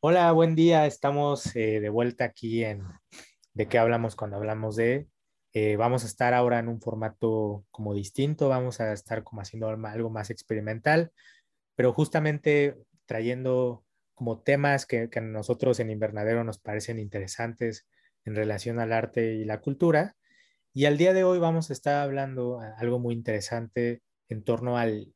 Hola, buen día. Estamos eh, de vuelta aquí en ¿De qué hablamos cuando hablamos de? Eh, vamos a estar ahora en un formato como distinto, vamos a estar como haciendo algo más experimental, pero justamente trayendo como temas que, que a nosotros en Invernadero nos parecen interesantes en relación al arte y la cultura. Y al día de hoy vamos a estar hablando algo muy interesante en torno al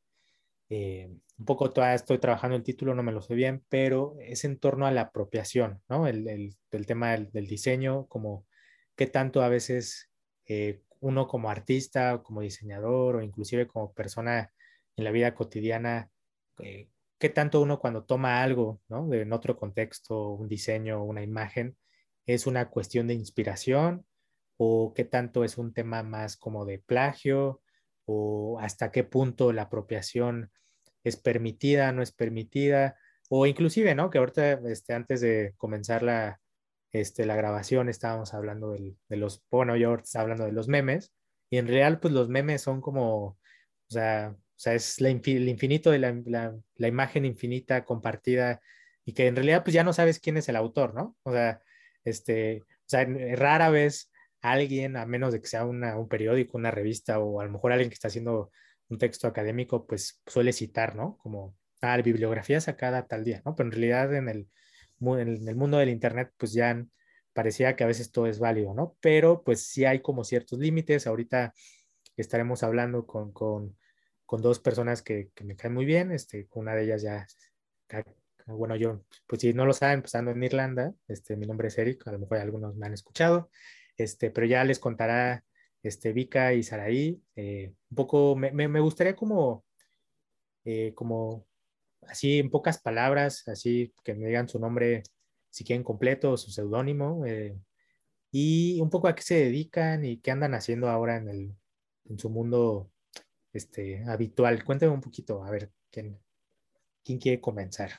eh, un poco todavía estoy trabajando el título, no me lo sé bien, pero es en torno a la apropiación, ¿no? El, el, tema del, diseño, como qué tanto a veces eh, uno como artista o como diseñador o inclusive como persona en la vida cotidiana, eh, qué tanto uno cuando toma algo, ¿no? En otro contexto, un diseño, una imagen, es una cuestión de inspiración o qué tanto es un tema más como de plagio o hasta qué punto la apropiación es permitida, no es permitida, o inclusive, ¿no? Que ahorita, este, antes de comenzar la, este, la grabación, estábamos hablando de los, bueno, yo estaba hablando de los memes, y en real, pues los memes son como, o sea, o sea es la, el infinito de la, la, imagen infinita compartida, y que en realidad, pues ya no sabes quién es el autor, ¿no? O sea, este, o sea, rara vez alguien, a menos de que sea un periódico, una revista o a lo mejor alguien que está haciendo un texto académico, pues suele citar, ¿no? Como, ah, bibliografía sacada tal día, ¿no? Pero en realidad en el, en el mundo del Internet, pues ya parecía que a veces todo es válido, ¿no? Pero pues sí hay como ciertos límites. Ahorita estaremos hablando con, con, con dos personas que, que, me caen muy bien. Este, una de ellas ya, bueno, yo, pues si no lo saben, pues ando en Irlanda. Este, mi nombre es Eric, a lo mejor algunos me han escuchado. Este, pero ya les contará este, Vika y Saraí. Eh, un poco, me, me, gustaría como, eh, como, así en pocas palabras, así que me digan su nombre, si quieren completo, su seudónimo, eh, y un poco a qué se dedican y qué andan haciendo ahora en, el, en su mundo este, habitual. Cuéntame un poquito, a ver, ¿quién, quién quiere comenzar?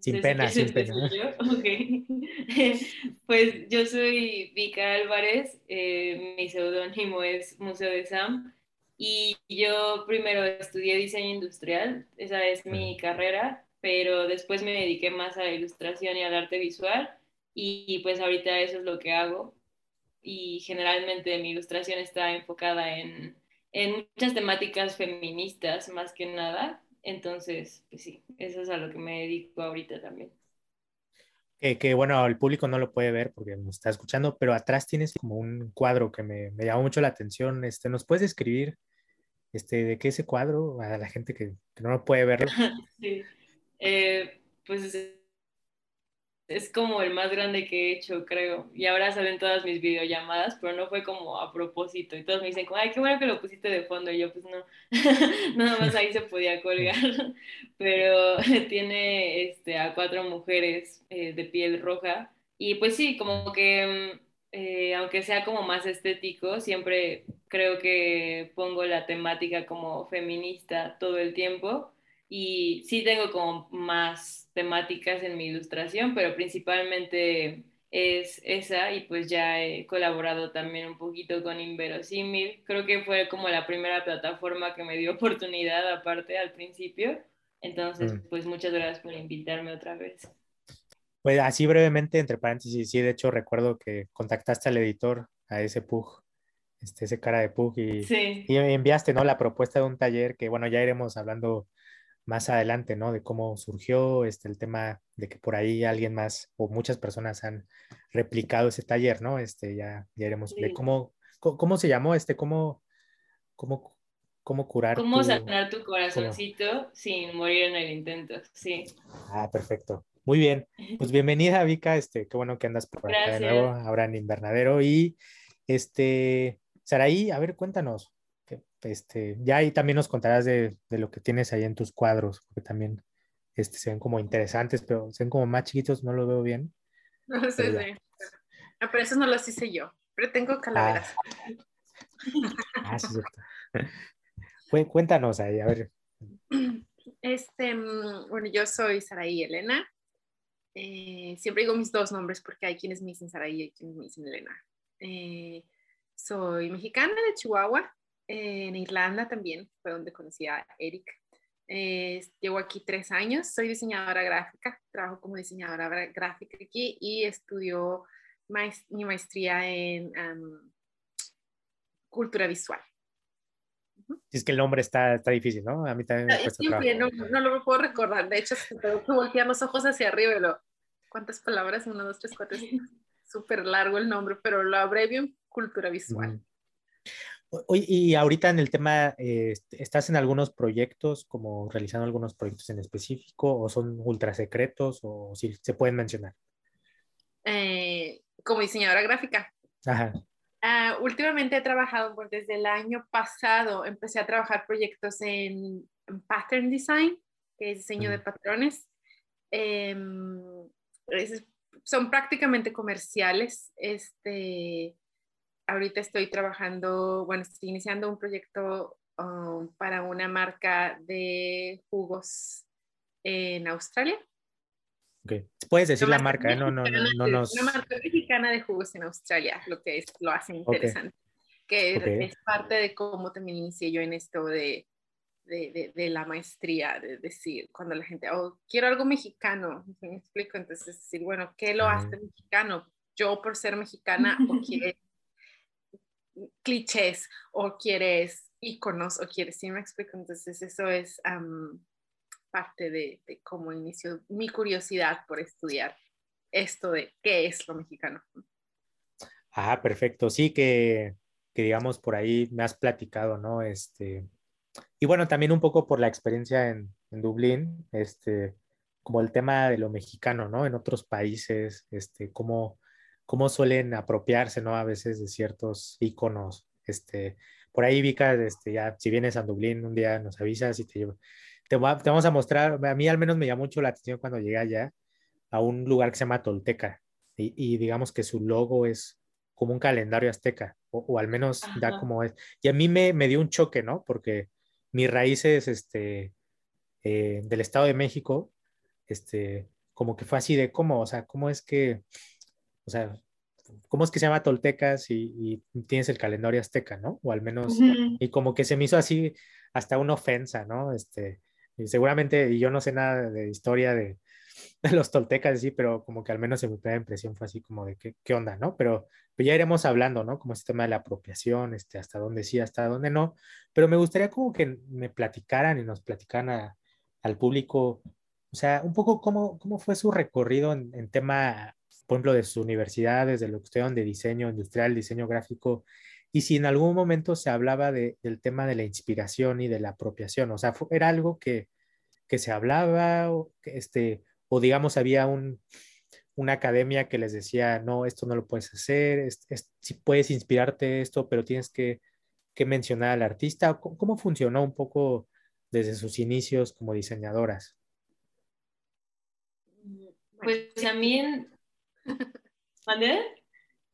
Sin pena, sin pena. pues yo soy Vika Álvarez, eh, mi seudónimo es Museo de Sam y yo primero estudié diseño industrial, esa es mi carrera, pero después me dediqué más a la ilustración y al arte visual y, pues ahorita eso es lo que hago y generalmente mi ilustración está enfocada en, en muchas temáticas feministas más que nada entonces, pues sí, eso es a lo que me dedico ahorita también. Que, bueno, el público no lo puede ver porque nos está escuchando, pero atrás tienes como un cuadro que me, me llamó mucho la atención. Este, ¿Nos puedes escribir este, de qué ese cuadro a la gente que, no lo puede verlo? sí, eh, pues es como el más grande que he hecho, creo. Y ahora salen todas mis videollamadas, pero no fue como a propósito. Y todos me dicen, ay, qué bueno que lo pusiste de fondo. Y yo, pues no, nada más ahí se podía colgar. pero tiene este, a cuatro mujeres eh, de piel roja. Y pues sí, como que, mm, eh, aunque sea como más estético, siempre creo que pongo la temática como feminista todo el tiempo. Y sí tengo como más temáticas en mi ilustración, pero principalmente es esa y pues ya he colaborado también un poquito con Inverosímil. Creo que fue como la primera plataforma que me dio oportunidad aparte al principio. Entonces, mm. pues muchas gracias por invitarme otra vez. Pues así brevemente, entre paréntesis, sí, de hecho recuerdo que contactaste al editor, a ese Pug, este, ese cara de Pug, y, y enviaste, ¿no? La propuesta de un taller que, bueno, ya iremos hablando más adelante, ¿no? De cómo surgió este, el tema de que por ahí alguien más o muchas personas han replicado ese taller, ¿no? Este, ya, ya iremos de cómo, cómo, se llamó, este, cómo, cómo, cómo curar. Cómo sanar tu corazoncito sin morir en el intento, sí. Ah, perfecto. Muy bien. Pues bienvenida, Vika, este, qué bueno que andas por acá de nuevo, ahora en Invernadero. Y este, Saraí, a ver, cuéntanos, este, ya ahí también nos contarás de, de, lo que tienes ahí en tus cuadros, porque también este, se ven como interesantes, pero se ven como más chiquitos, no lo veo bien. No sé, pero, sí. no, pero esos no los hice yo, pero tengo calaveras. Ah, ah sí, Cuéntanos ahí, a ver. Este, mm, bueno, yo soy Saraí Elena. Eh, siempre digo mis dos nombres porque hay quienes me dicen Saraí y quienes me dicen Elena. Eh, soy mexicana de Chihuahua, en Irlanda también, fue donde conocí a Eric. llevo aquí tres años, soy diseñadora gráfica, trabajo como diseñadora gráfica aquí y estudio mi maestría en cultura visual. es que el nombre está, está difícil, ¿no? A mí también me cuesta no, no, lo puedo recordar. De hecho, tengo que voltear los ojos hacia arriba y lo... ¿Cuántas palabras? Uno, dos, tres, cuatro. Súper largo el nombre, pero lo abrevio en cultura visual. Oye, y ahorita en el tema, eh, ¿estás en algunos proyectos, como realizando algunos proyectos en específico, o son ultra secretos, o si se pueden mencionar? Eh, como diseñadora gráfica. Ajá. Ah, últimamente he trabajado, pues, desde el año pasado empecé a trabajar proyectos en, pattern design, que es diseño de patrones. Em, son prácticamente comerciales. Este, ahorita estoy trabajando, bueno, estoy iniciando un proyecto um, para una marca de jugos en Australia. Okay. Puedes decir la marca, ¿eh? no, no, no, no nos... Una marca mexicana de jugos en Australia, lo que es, lo hace interesante. Que es parte de cómo también inicié yo en esto de, de, de, la maestría, de decir, cuando la gente, oh, quiero algo mexicano, me explico, entonces decir, bueno, ¿qué lo hace mexicano? Yo por ser mexicana, o quieres clichés, o quieres iconos, o quieres, ¿sí me explico? Entonces eso es parte de, cómo inició mi curiosidad por estudiar esto de qué es lo mexicano. Ah, perfecto. Sí, que, que digamos por ahí me has platicado, ¿no? Este, y bueno, también un poco por la experiencia en, en Dublín, este, como el tema de lo mexicano, ¿no? En otros países, este, cómo, cómo suelen apropiarse, ¿no? A veces de ciertos iconos. Este, por ahí, Vika, este, ya, si vienes a Dublín un día nos avisas y te llevo, te, vamos a mostrar, a mí al menos me llamó mucho la atención cuando llegué allá a un lugar que se llama Tolteca y, digamos que su logo es como un calendario azteca o, al menos da como es. Y a mí me, me, dio un choque, ¿no? Porque mis raíces este, eh, del Estado de México, este, como que fue así de cómo, o sea, cómo es que, o sea, ¿cómo es que se llama Toltecas y, y tienes el calendario azteca, ¿no? O al menos, y como que se me hizo así hasta una ofensa, ¿no? Este, y seguramente, y yo no sé nada de historia de, de los toltecas, sí, pero como que al menos en mi primera impresión fue así como de qué, qué onda, ¿no? Pero, pues ya iremos hablando, ¿no? Como este tema de la apropiación, este, hasta dónde sí, hasta dónde no. Pero me gustaría como que me platicaran y nos platicaran al público, o sea, un poco cómo, cómo fue su recorrido en, en tema, por ejemplo, de sus universidades, de lo que estudiaron de diseño industrial, diseño gráfico, y si en algún momento se hablaba de, del tema de la inspiración y de la apropiación, o sea, era algo que, que se hablaba, o, este, o digamos, había un, una academia que les decía, no, esto no lo puedes hacer, si puedes inspirarte esto, pero tienes que, que mencionar al artista. ¿Cómo, ¿Cómo, funcionó un poco desde sus inicios como diseñadoras? Pues también... ¿Mandé?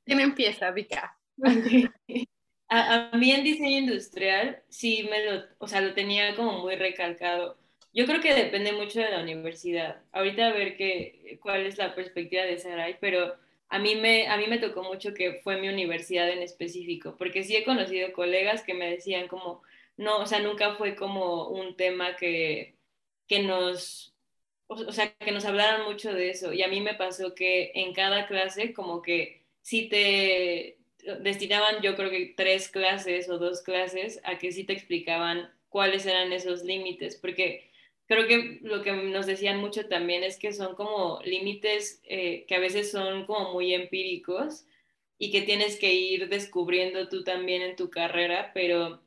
¿Quién empieza, Vika? A, mí en diseño industrial sí me lo, o sea, lo tenía como muy recalcado. Yo creo que depende mucho de la universidad. Ahorita a ver qué, cuál es la perspectiva de Sarai, pero a mí, me, a mí me tocó mucho que fue mi universidad en específico, porque sí he conocido colegas que me decían como, no, o sea, nunca fue como un tema que, que nos, o sea, que nos hablaran mucho de eso. Y a mí me pasó que en cada clase como que sí te, destinaban yo creo que tres clases o dos clases a que sí te explicaban cuáles eran esos límites, porque creo que lo que nos decían mucho también es que son como límites eh, que a veces son como muy empíricos y que tienes que ir descubriendo tú también en tu carrera, pero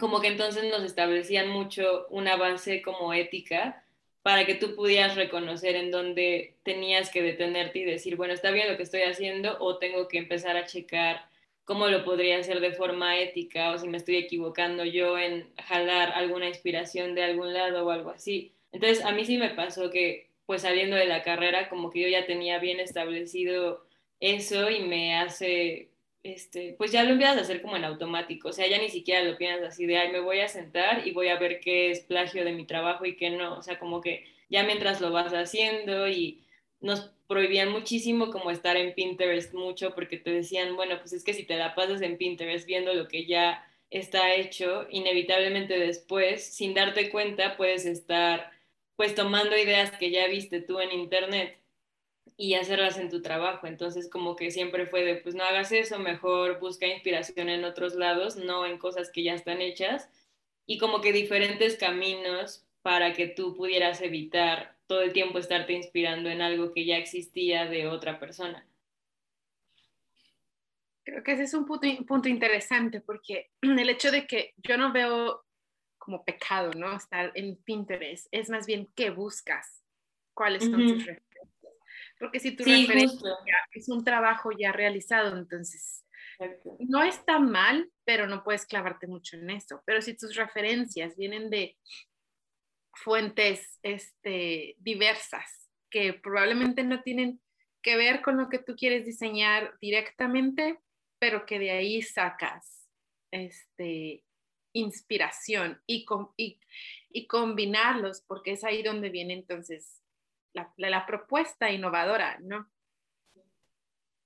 como que entonces nos establecían mucho una base como ética para que tú pudieras reconocer en dónde tenías que detenerte y decir, bueno, está bien lo que estoy haciendo o tengo que empezar a checar cómo lo podría hacer de forma ética o si me estoy equivocando yo en jalar alguna inspiración de algún lado o algo así. Entonces, a mí sí me pasó que, pues saliendo de la carrera, como que yo ya tenía bien establecido eso y me hace este, pues ya lo empiezas a hacer como en automático, o sea, ya ni siquiera lo piensas así de, ay, me voy a sentar y voy a ver qué es plagio de mi trabajo y qué no, o sea, como que ya mientras lo vas haciendo y nos prohibían muchísimo como estar en Pinterest mucho porque te decían, bueno, pues es que si te la pasas en Pinterest viendo lo que ya está hecho, inevitablemente después, sin darte cuenta, puedes estar pues tomando ideas que ya viste tú en internet y hacerlas en tu trabajo. Entonces, como que siempre fue de, pues no hagas eso, mejor busca inspiración en otros lados, no en cosas que ya están hechas, y como que diferentes caminos para que tú pudieras evitar todo el tiempo estarte inspirando en algo que ya existía de otra persona. Creo que ese es un punto, punto interesante porque el hecho de que yo no veo como pecado, ¿no? Estar en Pinterest, es más bien qué buscas, cuáles son tus referencias. Porque si tu referencia es un trabajo ya realizado, entonces no está mal, pero no puedes clavarte mucho en eso. Pero si tus referencias vienen de fuentes este, diversas que probablemente no tienen que ver con lo que tú quieres diseñar directamente, pero que de ahí sacas este, inspiración y, y, combinarlos, porque es ahí donde viene entonces la, la, propuesta innovadora, ¿no?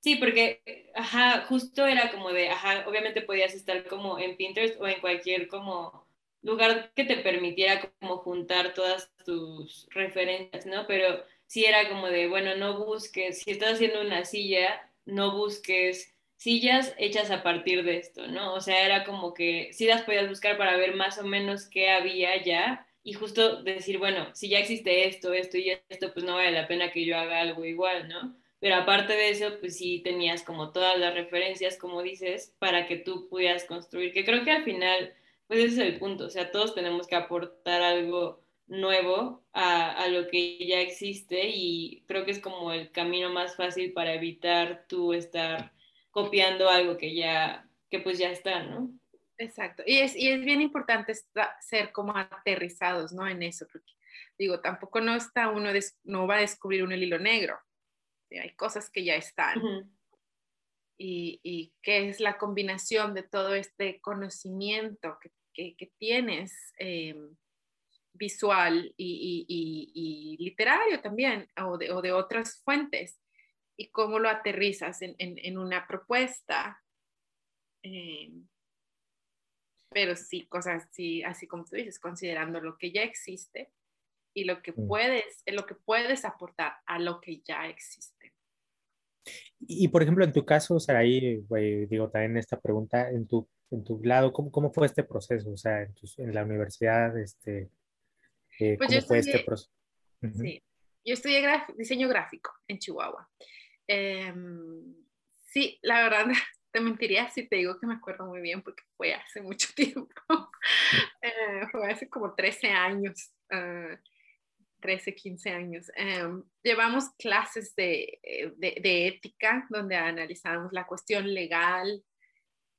Sí, porque, ajá, justo era como de, ajá, obviamente podías estar como en Pinterest o en cualquier como lugar que te permitiera como juntar todas tus referencias, ¿no? Pero sí era como de, bueno, no busques, si estás haciendo una silla, no busques sillas hechas a partir de esto, ¿no? O sea, era como que sí las podías buscar para ver más o menos qué había ya y justo decir, bueno, si ya existe esto, esto y esto, pues no vale la pena que yo haga algo igual, ¿no? Pero aparte de eso, pues sí tenías como todas las referencias, como dices, para que tú pudieras construir, que creo que al final pues ese es el punto, o sea, todos tenemos que aportar algo nuevo a, a, lo que ya existe y creo que es como el camino más fácil para evitar tú estar copiando algo que ya, que pues ya está, ¿no? Exacto, y es, y es bien importante ser como aterrizados, ¿no? En eso, porque digo, tampoco no está uno, no va a descubrir un hilo negro, hay cosas que ya están y, y qué es la combinación de todo este conocimiento que, que, tienes em, visual y, y, literario también, o de, o de, otras fuentes, y cómo lo aterrizas en, en, en una propuesta. Em, pero sí, cosas así, así como tú dices, considerando lo que ya existe y lo que mm. puedes, lo que puedes aportar a lo que ya existe. Y, por ejemplo, en tu caso, Saraí, digo también esta pregunta, en tu, en tu lado, ¿cómo, ¿cómo, fue este proceso? O sea, en, en la universidad, este, eh, pues ¿cómo fue este proceso? Sí, yo estudié diseño gráfico en Chihuahua. Em, sí, la verdad, te mentiría si te digo que me acuerdo muy bien porque fue hace mucho tiempo. Eh, fue hace como 13 años. Uh, 13, 15 años. Em, llevamos clases de, eh, de, de, ética donde analizamos la cuestión legal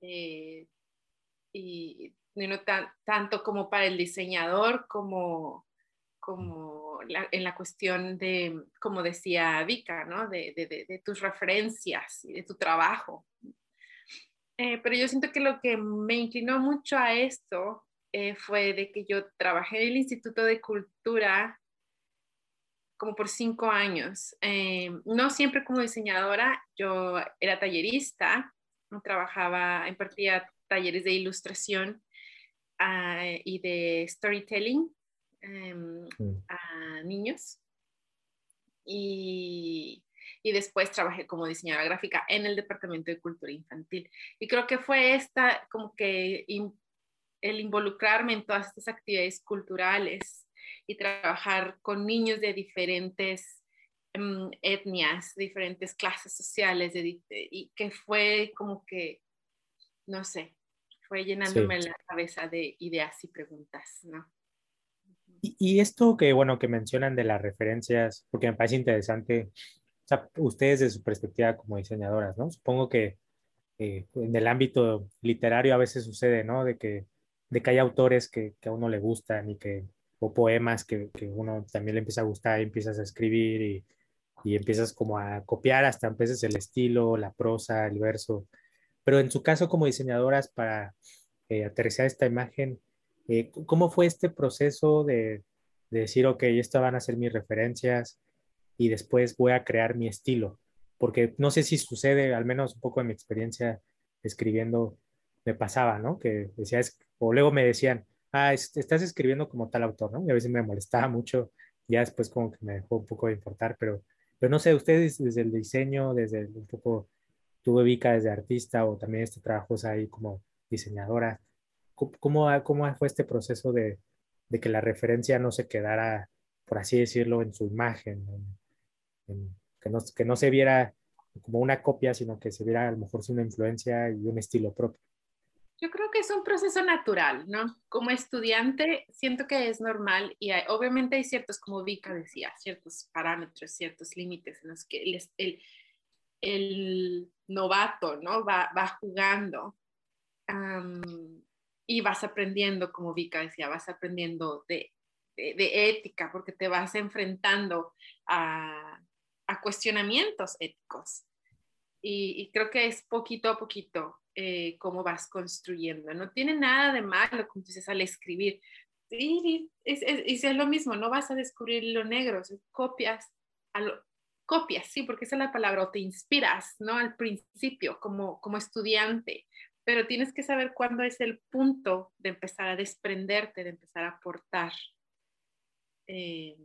eh, y no tan, tanto como para el diseñador como, como en la cuestión de, como decía Vika, ¿no? de, de tus referencias y de tu trabajo. Eh, pero yo siento que lo que me inclinó mucho a esto fue de que yo trabajé en el Instituto de Cultura como por cinco años. Eh, no siempre como diseñadora, yo era tallerista, trabajaba, impartía talleres de ilustración ah, y de storytelling mm. a niños. Y, y, después trabajé como diseñadora gráfica en el Departamento de Cultura Infantil. Y creo que fue esta, como que el involucrarme en todas estas actividades culturales y trabajar con niños de diferentes um, etnias, diferentes clases sociales, y que fue como que, no sé, fue llenándome la cabeza de ideas y preguntas, ¿no? Y, y, esto que, bueno, que mencionan de las referencias, porque me parece interesante, o sea, ustedes de su perspectiva como diseñadoras, ¿no? Supongo que eh, en el ámbito literario a veces sucede, ¿no? De que, de que hay autores que, que a uno le gustan y que o poemas que, que, uno también le empieza a gustar y empiezas a escribir y, y, empiezas como a copiar hasta veces el estilo, la prosa, el verso. pero en su caso como diseñadoras para eh, aterrizar esta imagen, eh, ¿cómo fue este proceso de, de decir, ok, estas van a ser mis referencias y después voy a crear mi estilo? Porque no sé si sucede, al menos un poco en mi experiencia escribiendo, me pasaba, ¿no? Que decías, o luego me decían, ah, estás escribiendo como tal autor, ¿no? Y a veces me molestaba mucho, ya después como que me dejó un poco de importar, pero, pero no sé, ustedes desde el diseño, desde un poco, tuve Vika desde artista o también este trabajo ahí como diseñadora, ¿cómo, cómo fue este proceso de, de, que la referencia no se quedara, por así decirlo, en su imagen, que, no, que no se viera como una copia, sino que se viera a lo mejor una influencia y un estilo propio? Yo creo que es un proceso natural, ¿no? Como estudiante, siento que es normal y obviamente hay ciertos, como Vika decía, ciertos parámetros, ciertos límites en los que el, el, novato, ¿no? Va, va jugando y vas aprendiendo, como Vika decía, vas aprendiendo de, de, ética porque te vas enfrentando a, a cuestionamientos éticos. Y, y, creo que es poquito a poquito eh, cómo vas construyendo. No tiene nada de malo, como dices, al escribir. Y es, es, es, lo mismo, no vas a descubrir lo negro, copias, a lo, copias, sí, porque esa es la palabra, o te inspiras, ¿no? Al principio, como, como estudiante, pero tienes que saber cuándo es el punto de empezar a desprenderte, de empezar a aportar. Eh,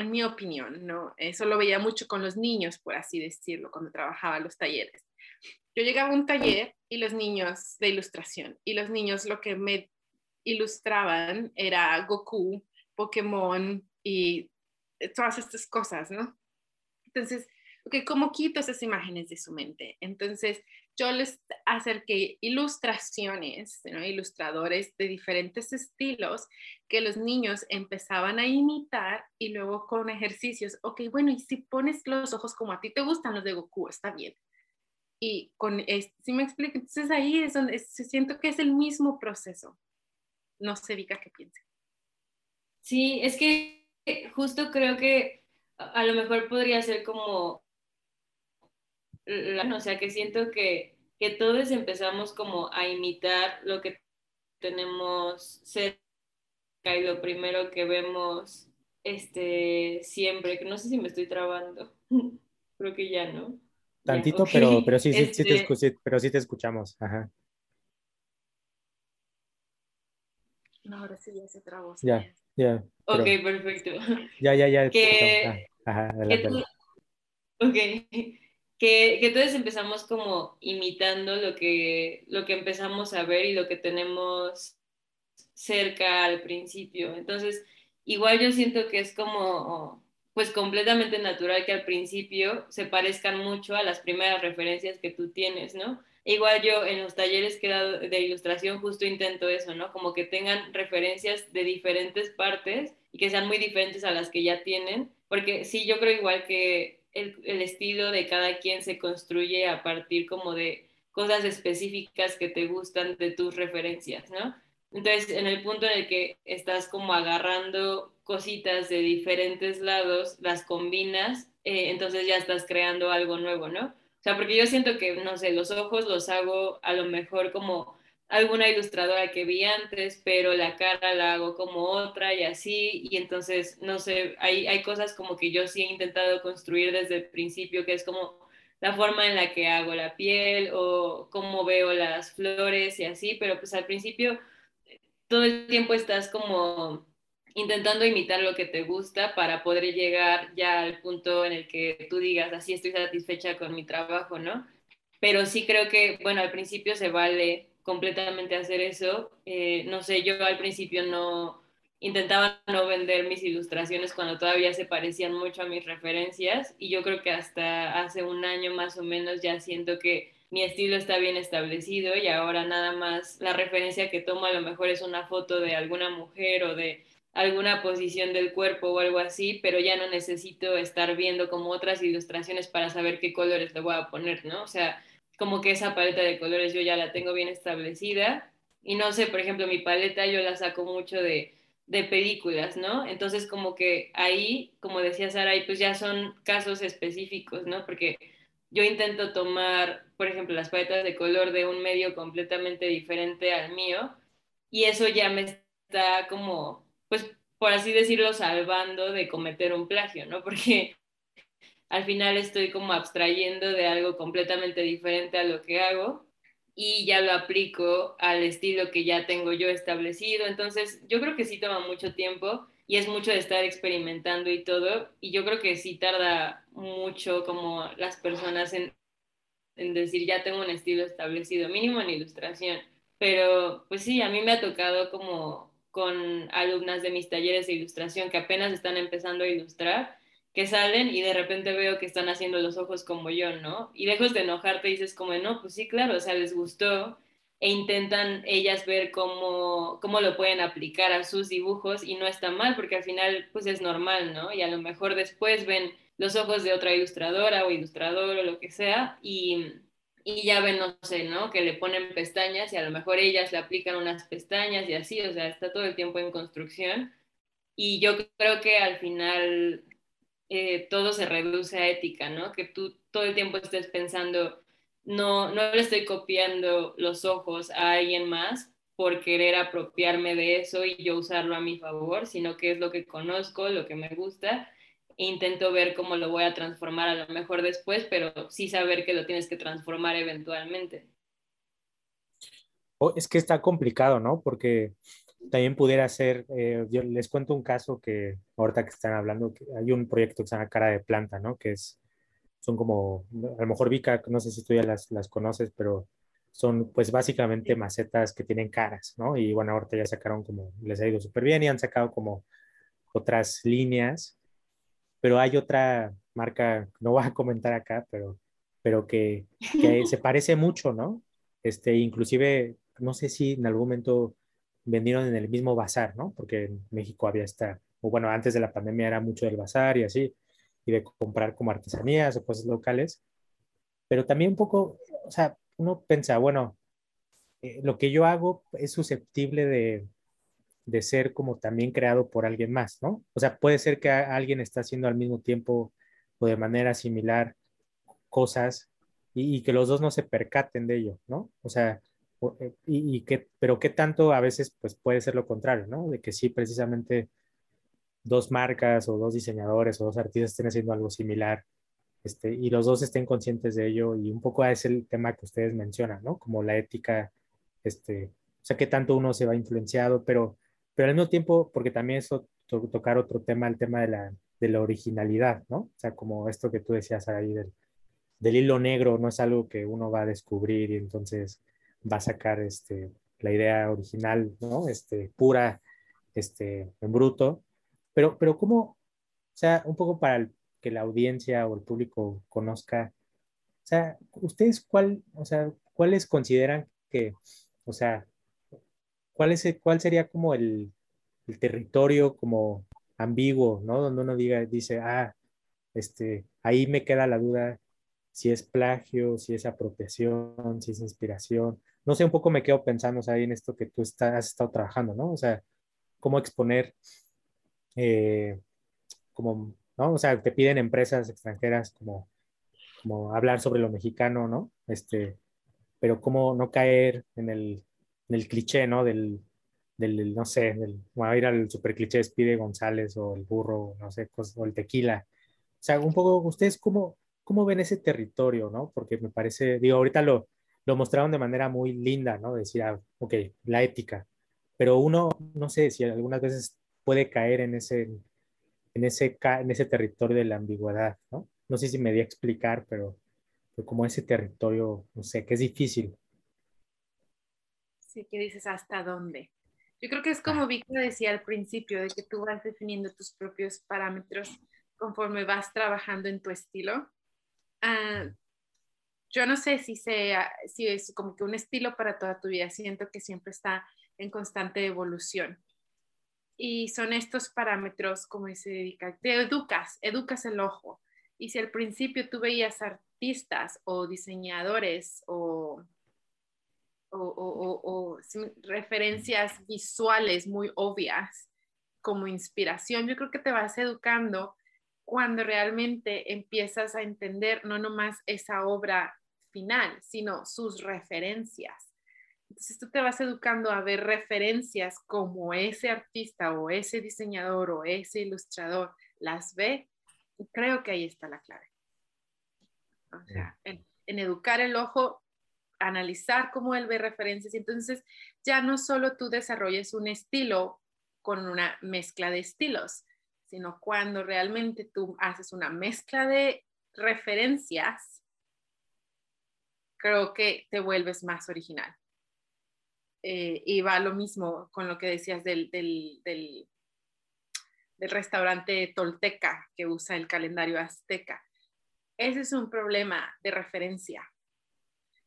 en mi opinión, ¿no? Eso lo veía mucho con los niños, por así decirlo, cuando trabajaba en los talleres yo llegaba a un taller y los niños de ilustración, y los niños lo que me ilustraban era Goku, Pokémon y todas estas cosas, ¿no? Entonces, okay, ¿cómo quito esas imágenes de su mente? Entonces, yo les acerqué ilustraciones, ¿no? ilustradores de diferentes estilos que los niños empezaban a imitar y luego con ejercicios, ok, bueno, y si pones los ojos como a ti te gustan los de Goku, está bien y con, si me explico, entonces ahí es donde se siento que es el mismo proceso. No sé, Vika, qué piensa. Sí, es que justo creo que a lo mejor podría ser como, o sea, que siento que, que todos empezamos como a imitar lo que tenemos cerca y lo primero que vemos este, siempre, que no sé si me estoy trabando, creo que ya no. Tantito, pero, pero sí, sí, sí, te este pero sí te escuchamos. Ajá. No, ahora sí ya se trabó. Ya, ya. Ok, perfecto. Ya, ya, ya. Que, Ajá, adelante. Que ok. Que, que todos empezamos como imitando lo que, lo que empezamos a ver y lo que tenemos cerca al principio. Entonces, igual yo siento que es como pues completamente natural que al principio se parezcan mucho a las primeras referencias que tú tienes, ¿no? Igual yo en los talleres que he de ilustración justo intento eso, ¿no? Como que tengan referencias de diferentes partes y que sean muy diferentes a las que ya tienen, porque sí, yo creo igual que el, estilo de cada quien se construye a partir como de cosas específicas que te gustan de tus referencias, ¿no? Entonces, en el punto en el que estás como agarrando cositas de diferentes lados, las combinas, eh, entonces ya estás creando algo nuevo, ¿no? O sea, porque yo siento que, no sé, los ojos los hago a lo mejor como alguna ilustradora que vi antes, pero la cara la hago como otra y así, y entonces, no sé, hay, hay cosas como que yo sí he intentado construir desde el principio, que es como la forma en la que hago la piel o cómo veo las flores y así, pero pues al principio todo el tiempo estás como intentando imitar lo que te gusta para poder llegar ya al punto en el que tú digas, así estoy satisfecha con mi trabajo, ¿no? Pero sí creo que, bueno, al principio se vale completamente hacer eso. Eh, no sé, yo al principio no intentaba no vender mis ilustraciones cuando todavía se parecían mucho a mis referencias y yo creo que hasta hace un año más o menos ya siento que mi estilo está bien establecido y ahora nada más la referencia que tomo a lo mejor es una foto de alguna mujer o de alguna posición del cuerpo o algo así, pero ya no necesito estar viendo como otras ilustraciones para saber qué colores le voy a poner, ¿no? O sea, como que esa paleta de colores yo ya la tengo bien establecida y no sé, por ejemplo, mi paleta yo la saco mucho de, de películas, ¿no? Entonces como que ahí, como decía Sara, pues ya son casos específicos, ¿no? Porque yo intento tomar, por ejemplo, las paletas de color de un medio completamente diferente al mío y eso ya me está como, pues, por así decirlo, salvando de cometer un plagio, ¿no? Porque al final estoy como abstrayendo de algo completamente diferente a lo que hago y ya lo aplico al estilo que ya tengo yo establecido. Entonces, yo creo que sí toma mucho tiempo y es mucho de estar experimentando y todo. Y yo creo que sí tarda mucho como las personas en, en decir, ya tengo un estilo establecido, mínimo en ilustración. Pero pues sí, a mí me ha tocado como con alumnas de mis talleres de ilustración que apenas están empezando a ilustrar que salen y de repente veo que están haciendo los ojos como yo, ¿no? Y lejos de enojarte dices como, no, pues sí, claro, o sea, les gustó e intentan ellas ver cómo, cómo lo pueden aplicar a sus dibujos y no está mal porque al final pues es normal, ¿no? Y a lo mejor después ven los ojos de otra ilustradora o ilustrador o lo que sea y, y ya ven, no sé, ¿no? Que le ponen pestañas y a lo mejor ellas le aplican unas pestañas y así, o sea, está todo el tiempo en construcción. Y yo creo que al final eh, todo se reduce a ética, ¿no? Que tú todo el tiempo estés pensando, no, no le estoy copiando los ojos a alguien más por querer apropiarme de eso y yo usarlo a mi favor, sino que es lo que conozco, lo que me gusta, e intento ver cómo lo voy a transformar a lo mejor después, pero sí saber que lo tienes que transformar eventualmente. Oh, es que está complicado, ¿no? Porque también pudiera ser, eh, yo les cuento un caso que ahorita que están hablando, que hay un proyecto que se llama Cara de Planta, ¿no? Que es, son como, a lo mejor Vika, no sé si tú ya las, las conoces, pero son pues básicamente macetas que tienen caras, ¿no? Y bueno, ahorita ya sacaron como, les ha ido súper bien y han sacado como otras líneas, pero hay otra marca, no voy a comentar acá, pero, pero que, que se parece mucho, ¿no? Este, inclusive, no sé si en algún momento vendieron en el mismo bazar, ¿no? Porque en México había esta, o bueno, antes de la pandemia era mucho del bazar y así, y de comprar como artesanías o cosas locales, pero también un poco, o sea, uno piensa, bueno, eh, lo que yo hago es susceptible de, de ser como también creado por alguien más, ¿no? O sea, puede ser que alguien está haciendo al mismo tiempo o de manera similar cosas y, y, que los dos no se percaten de ello, ¿no? O sea, eh, y, que, pero qué tanto a veces pues puede ser lo contrario, ¿no? De que sí, precisamente dos marcas o dos diseñadores o dos artistas estén haciendo algo similar este, y los dos estén conscientes de ello y un poco es el tema que ustedes mencionan, ¿no? Como la ética, este, o sea, qué tanto uno se va influenciado, pero, pero al mismo tiempo, porque también eso tocar otro tema, el tema de la, de la originalidad, ¿no? O sea, como esto que tú decías ahí del, del hilo negro, no es algo que uno va a descubrir y entonces va a sacar este, la idea original, ¿no? Este, pura, este, en bruto. Pero, pero ¿cómo, o sea, un poco para que la audiencia o el público conozca, o sea, ¿ustedes cuál, o sea, cuáles consideran que, o sea, cuál, es cuál sería como el, el territorio como ambiguo, ¿no? Donde uno diga, dice, ah, este, ahí me queda la duda si es plagio, si es apropiación, si es inspiración no sé, un poco me quedo pensando, o sea, en esto que tú estás, has estado trabajando, ¿no? O sea, cómo exponer, eh, como, ¿no? O sea, te piden empresas extranjeras como, como hablar sobre lo mexicano, ¿no? Este, pero cómo no caer en el, en el cliché, ¿no? Del, del, no sé, del, a ir al super cliché Spide González o el burro, no sé, o el tequila. O sea, un poco, ¿ustedes cómo, cómo ven ese territorio, ¿no? Porque me parece, digo, ahorita lo, lo mostraron de manera muy linda, ¿no? Decir, ah, ok, la ética. Pero uno, no sé si algunas veces puede caer en ese, en ese, en ese territorio de la ambigüedad, ¿no? No sé si me di a explicar, pero, como ese territorio, no sé, que es difícil. Sí, que dices hasta dónde. Yo creo que es como Víctor decía al principio, de que tú vas definiendo tus propios parámetros conforme vas trabajando en tu estilo. Uh, yo no sé si, sea, si es como que un estilo para toda tu vida, siento que siempre está en constante evolución. Y son estos parámetros, como se dedica, te educas, educas el ojo. Y si al principio tú veías artistas o diseñadores o, o, referencias visuales muy obvias como inspiración, yo creo que te vas educando cuando realmente empiezas a entender no nomás esa obra final, sino sus referencias. Entonces tú te vas educando a ver referencias como ese artista o ese diseñador o ese ilustrador las ve. Y creo que ahí está la clave. O sea, en, en educar el ojo, analizar cómo él ve referencias. Y entonces ya no solo tú desarrolles un estilo con una mezcla de estilos, sino cuando realmente tú haces una mezcla de referencias, creo que te vuelves más original. Eh, y va lo mismo con lo que decías del, del, del, restaurante tolteca que usa el calendario azteca. Ese es un problema de referencia.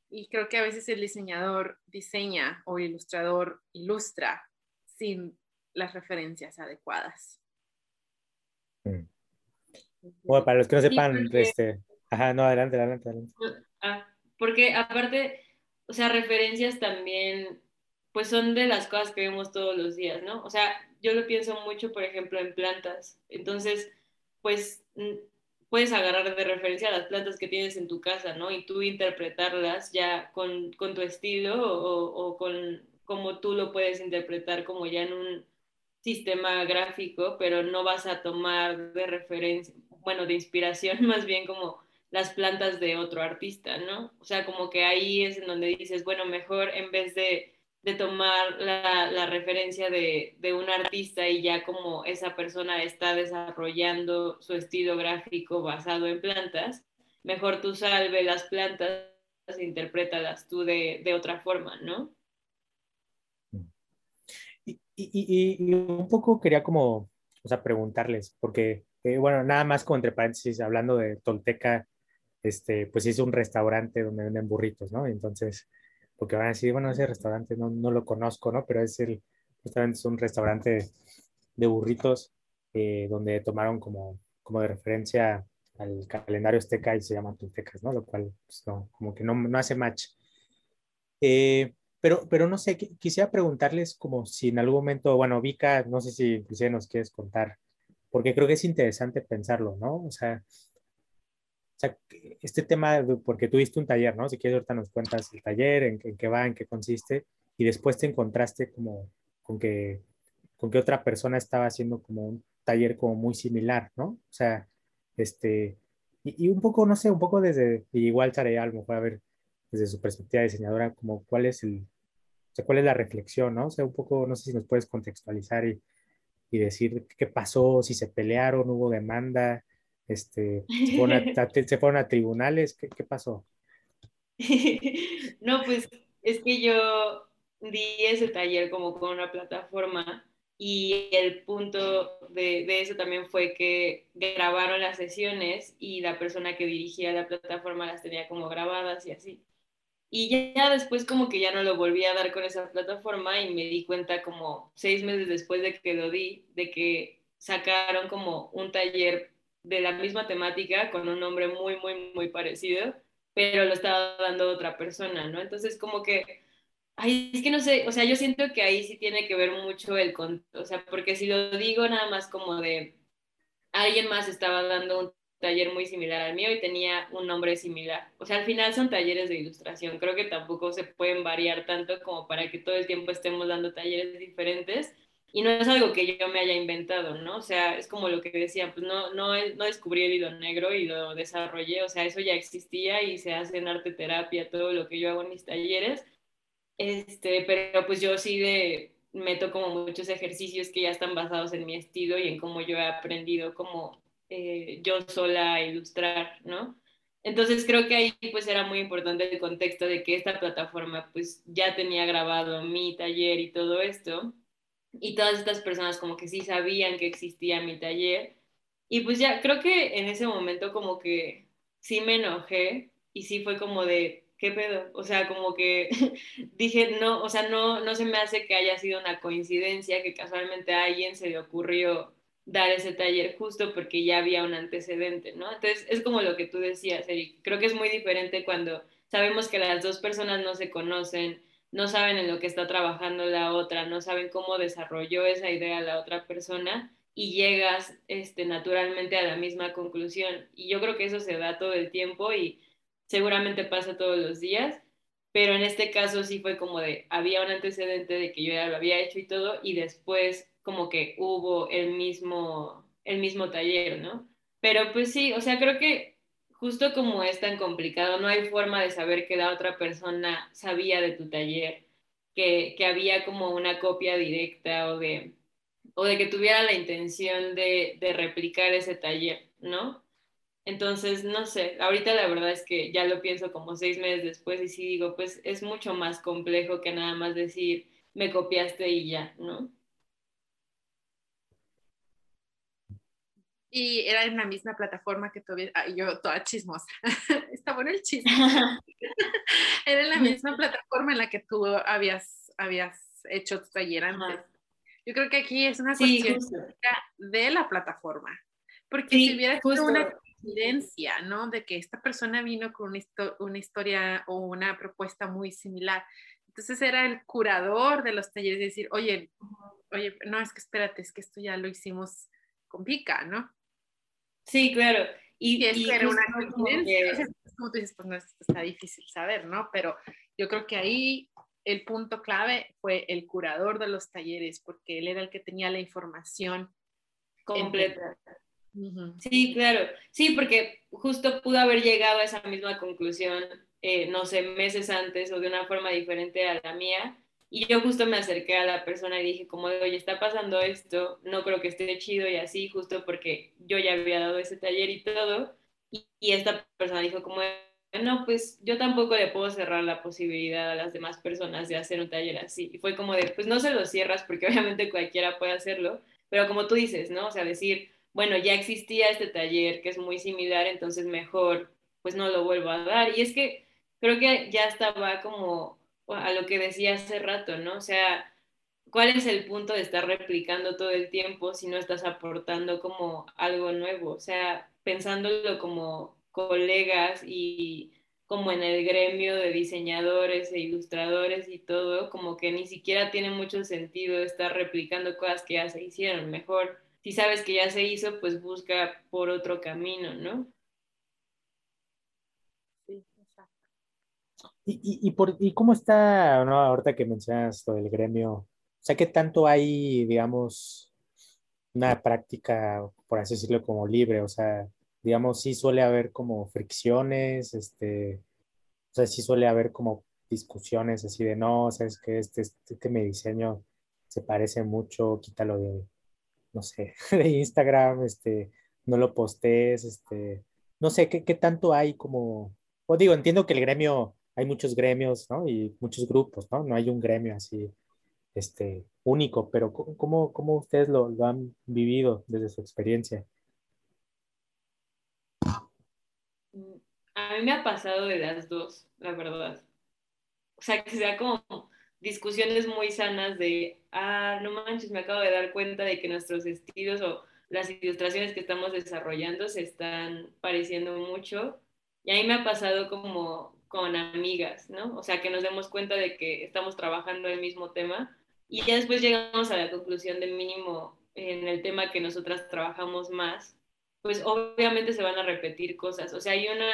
Y creo que a veces el diseñador diseña o el ilustrador ilustra sin las referencias adecuadas. Mm. Bueno, para los que no sepan, este, ajá, no, adelante, adelante, adelante. Ah, porque aparte, o sea, referencias también, pues son de las cosas que vemos todos los días, ¿no? O sea, yo lo pienso mucho, por ejemplo, en plantas. Entonces, pues puedes agarrar de referencia las plantas que tienes en tu casa, ¿no? Y tú interpretarlas ya con, con tu estilo o, o con cómo tú lo puedes interpretar como ya en un sistema gráfico, pero no vas a tomar de referencia, bueno, de inspiración más bien como las plantas de otro artista, ¿no? O sea, como que ahí es en donde dices, bueno, mejor en vez de, de tomar la, la referencia de, de, un artista y ya como esa persona está desarrollando su estilo gráfico basado en plantas, mejor tú salve las plantas e interprétalas tú de, de otra forma, ¿no? Y, y, un poco quería como, o sea, preguntarles, porque, eh, bueno, nada más como entre paréntesis, hablando de Tolteca, este, pues es un restaurante donde venden burritos, ¿no? Entonces, porque van a decir, bueno, ese restaurante no, no lo conozco, ¿no? Pero es el, justamente es un restaurante de burritos eh, donde tomaron como, como de referencia al calendario azteca y se llama Toltecas, ¿no? Lo cual, pues, no, como que no, no hace match. Eh, pero, pero no sé, quisiera preguntarles como si en algún momento, bueno, Vika, no sé si inclusive nos quieres contar, porque creo que es interesante pensarlo, ¿no? O sea, sea este tema, porque tuviste un taller, ¿no? Si quieres ahorita nos cuentas el taller, en, qué va, en qué consiste, y después te encontraste como con que, con que otra persona estaba haciendo como un taller como muy similar, ¿no? O sea, este, y, y un poco, no sé, un poco desde, igual Sara a lo mejor a ver desde su perspectiva de diseñadora, como cuál es el, o sea, cuál es la reflexión, ¿no? O sea, un poco, no sé si nos puedes contextualizar y, y decir qué pasó, si se pelearon, hubo demanda, este, se, fueron a, tribunales, ¿qué, ¿qué, pasó? no, pues es que yo di ese taller como con una plataforma y el punto de, de, eso también fue que grabaron las sesiones y la persona que dirigía la plataforma las tenía como grabadas y así. Y ya, después como que ya no lo volví a dar con esa plataforma y me di cuenta como seis meses después de que lo di, de que sacaron como un taller de la misma temática con un nombre muy, muy, muy parecido, pero lo estaba dando otra persona, ¿no? Entonces como que, ay, es que no sé, o sea, yo siento que ahí sí tiene que ver mucho el, o sea, porque si lo digo nada más como de alguien más estaba dando un taller muy similar al mío y tenía un nombre similar. O sea, al final son talleres de ilustración. Creo que tampoco se pueden variar tanto como para que todo el tiempo estemos dando talleres diferentes. Y no es algo que yo me haya inventado, ¿no? O sea, es como lo que decía, pues no, no, no descubrí el hilo negro y lo desarrollé. O sea, eso ya existía y se hace en arte terapia, todo lo que yo hago en mis talleres. Este, pero pues yo sí de, meto como muchos ejercicios que ya están basados en mi estilo y en cómo yo he aprendido como eh, yo sola a ilustrar, ¿no? Entonces creo que ahí pues era muy importante el contexto de que esta plataforma pues ya tenía grabado mi taller y todo esto y todas estas personas como que sí sabían que existía mi taller y pues ya creo que en ese momento como que sí me enojé y sí fue como de ¿qué pedo? O sea, como que dije, no, o sea, no, no se me hace que haya sido una coincidencia que casualmente a alguien se le ocurrió dar ese taller justo porque ya había un antecedente, ¿no? Entonces es como lo que tú decías, Eric. Creo que es muy diferente cuando sabemos que las dos personas no se conocen, no saben en lo que está trabajando la otra, no saben cómo desarrolló esa idea la otra persona y llegas este, naturalmente a la misma conclusión. Y yo creo que eso se da todo el tiempo y seguramente pasa todos los días, pero en este caso sí fue como de, había un antecedente de que yo ya lo había hecho y todo, y después como que hubo el mismo, el mismo taller, ¿no? Pero pues sí, o sea, creo que justo como es tan complicado, no hay forma de saber que la otra persona sabía de tu taller, que, que había como una copia directa o de o de que tuviera la intención de, de replicar ese taller, ¿no? Entonces, no sé, ahorita la verdad es que ya lo pienso como seis meses después y sí digo, pues es mucho más complejo que nada más decir, me copiaste y ya, ¿no? Y era en la misma plataforma que todavía, yo toda chismosa, está bueno el chisme. era en la misma plataforma en la que tú habías, habías hecho tu taller antes. Yo creo que aquí es una cuestión de la plataforma. Porque si hubiera sido una coincidencia, ¿no? De que esta persona vino con una, una, historia o una propuesta muy similar. Entonces era el curador de los talleres decir, oye, oye, no, es que espérate, es que esto ya lo hicimos con Pica, ¿no? Sí, claro. Y, y es era una coincidencia. Como tú dices, pues no, está difícil saber, ¿no? Pero yo creo que ahí el punto clave fue el curador de los talleres, porque él era el que tenía la información completa. Sí, claro. Sí, porque justo pudo haber llegado a esa misma conclusión, eh, no sé, meses antes o de una forma diferente a la mía. Y yo justo me acerqué a la persona y dije, como, oye, está pasando esto, no creo que esté chido y así, justo porque yo ya había dado ese taller y todo. Y, y esta persona dijo, como, no, pues yo tampoco le puedo cerrar la posibilidad a las demás personas de hacer un taller así. Y fue como de, pues no se lo cierras porque obviamente cualquiera puede hacerlo, pero como tú dices, ¿no? O sea, decir, bueno, ya existía este taller que es muy similar, entonces mejor, pues no lo vuelvo a dar. Y es que creo que ya estaba como a lo que decía hace rato, ¿no? O sea, ¿cuál es el punto de estar replicando todo el tiempo si no estás aportando como algo nuevo? O sea, pensándolo como colegas y como en el gremio de diseñadores e ilustradores y todo, como que ni siquiera tiene mucho sentido estar replicando cosas que ya se hicieron. Mejor, si sabes que ya se hizo, pues busca por otro camino, ¿no? Sí, exacto. ¿Y, y, por, y cómo está, no, ahorita que mencionas lo del gremio? O sea, ¿qué tanto hay, digamos, una práctica, por así decirlo, como libre? O sea, digamos, sí suele haber como fricciones, este, o sea, sí suele haber como discusiones así de, no, sabes que este, este, este mi diseño se parece mucho, quítalo de, no sé, de Instagram, este, no lo postes, este, no sé, ¿qué, qué tanto hay como, o digo, entiendo que el gremio, hay muchos gremios, ¿no? Y muchos grupos, ¿no? No hay un gremio así, este, único, pero ¿cómo, cómo ustedes lo, lo han vivido desde su experiencia? A mí me ha pasado de las dos, la verdad. O sea, que sea como discusiones muy sanas de, ah, no manches, me acabo de dar cuenta de que nuestros estilos o las ilustraciones que estamos desarrollando se están pareciendo mucho. Y a mí me ha pasado como con amigas, ¿no? O sea, que nos demos cuenta de que estamos trabajando el mismo tema y ya después llegamos a la conclusión de mínimo en el tema que nosotras trabajamos más, pues obviamente se van a repetir cosas. O sea, hay una